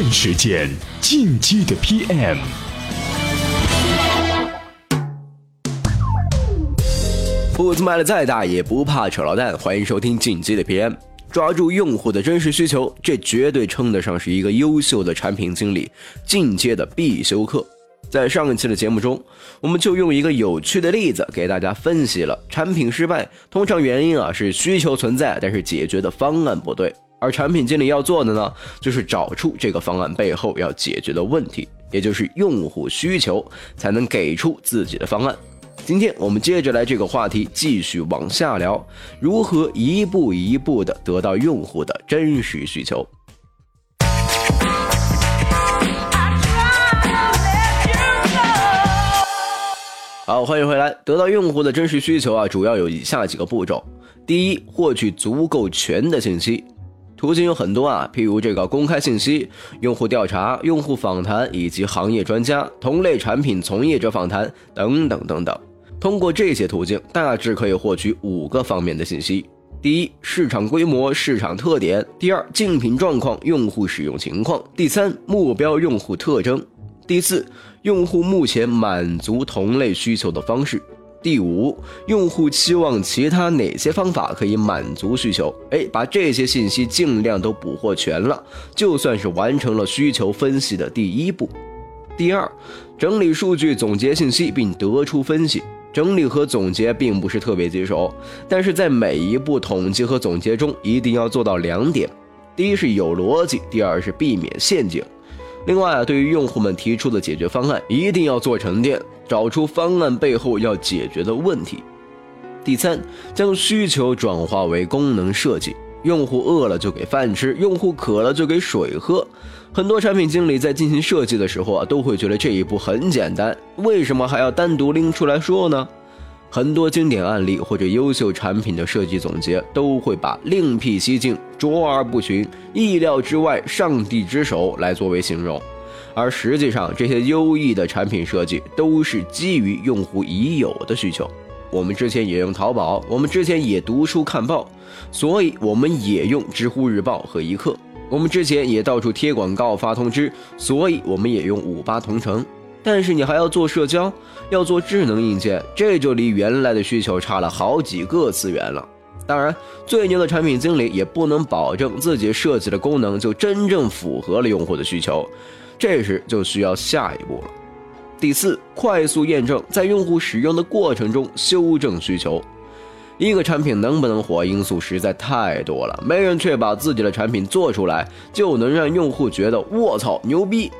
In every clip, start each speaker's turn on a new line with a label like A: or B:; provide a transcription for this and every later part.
A: 电时间，进击的 PM。
B: 步子迈的再大，也不怕扯到蛋。欢迎收听进击的 PM。抓住用户的真实需求，这绝对称得上是一个优秀的产品经理进阶的必修课。在上一期的节目中，我们就用一个有趣的例子给大家分析了产品失败通常原因啊是需求存在，但是解决的方案不对。而产品经理要做的呢，就是找出这个方案背后要解决的问题，也就是用户需求，才能给出自己的方案。今天我们接着来这个话题继续往下聊，如何一步一步的得到用户的真实需求。好，欢迎回来。得到用户的真实需求啊，主要有以下几个步骤：第一，获取足够全的信息，途径有很多啊，譬如这个公开信息、用户调查、用户访谈以及行业专家、同类产品从业者访谈等等等等。通过这些途径，大致可以获取五个方面的信息：第一，市场规模、市场特点；第二，竞品状况、用户使用情况；第三，目标用户特征；第四。用户目前满足同类需求的方式。第五，用户期望其他哪些方法可以满足需求？哎，把这些信息尽量都捕获全了，就算是完成了需求分析的第一步。第二，整理数据，总结信息，并得出分析。整理和总结并不是特别棘手，但是在每一步统计和总结中，一定要做到两点：第一是有逻辑，第二是避免陷阱。另外啊，对于用户们提出的解决方案，一定要做沉淀，找出方案背后要解决的问题。第三，将需求转化为功能设计。用户饿了就给饭吃，用户渴了就给水喝。很多产品经理在进行设计的时候啊，都会觉得这一步很简单，为什么还要单独拎出来说呢？很多经典案例或者优秀产品的设计总结，都会把另辟蹊径、卓而不群、意料之外、上帝之手来作为形容，而实际上，这些优异的产品设计都是基于用户已有的需求。我们之前也用淘宝，我们之前也读书看报，所以我们也用知乎日报和一刻，我们之前也到处贴广告发通知，所以我们也用五八同城。但是你还要做社交，要做智能硬件，这就离原来的需求差了好几个次元了。当然，最牛的产品经理也不能保证自己设计的功能就真正符合了用户的需求，这时就需要下一步了。第四，快速验证，在用户使用的过程中修正需求。一个产品能不能火，因素实在太多了，没人确保自己的产品做出来就能让用户觉得卧槽牛逼。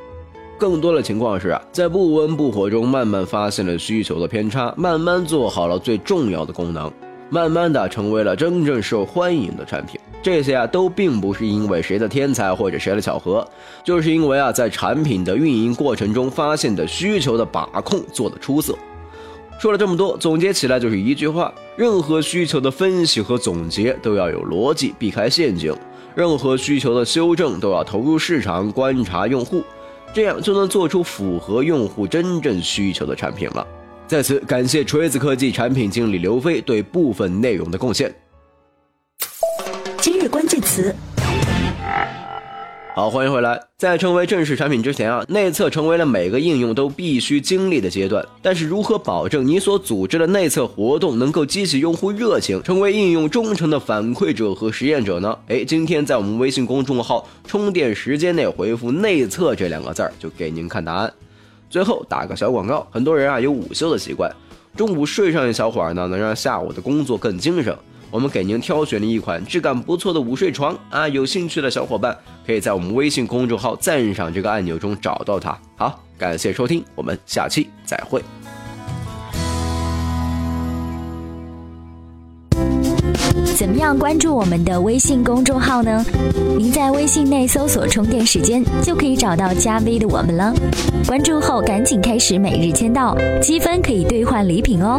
B: 更多的情况是啊，在不温不火中慢慢发现了需求的偏差，慢慢做好了最重要的功能，慢慢的成为了真正受欢迎的产品。这些啊都并不是因为谁的天才或者谁的巧合，就是因为啊在产品的运营过程中发现的需求的把控做得出色。说了这么多，总结起来就是一句话：任何需求的分析和总结都要有逻辑，避开陷阱；任何需求的修正都要投入市场观察用户。这样就能做出符合用户真正需求的产品了。在此，感谢锤子科技产品经理刘飞对部分内容的贡献。
C: 今日关键词。
B: 好，欢迎回来。在成为正式产品之前啊，内测成为了每个应用都必须经历的阶段。但是，如何保证你所组织的内测活动能够激起用户热情，成为应用忠诚的反馈者和实验者呢？哎，今天在我们微信公众号“充电时间”内回复“内测”这两个字儿，就给您看答案。最后打个小广告，很多人啊有午休的习惯，中午睡上一小会儿呢，能让下午的工作更精神。我们给您挑选了一款质感不错的午睡床啊，有兴趣的小伙伴可以在我们微信公众号赞赏这个按钮中找到它。好，感谢收听，我们下期再会。
C: 怎么样关注我们的微信公众号呢？您在微信内搜索“充电时间”就可以找到加 V 的我们了。关注后赶紧开始每日签到，积分可以兑换礼品哦。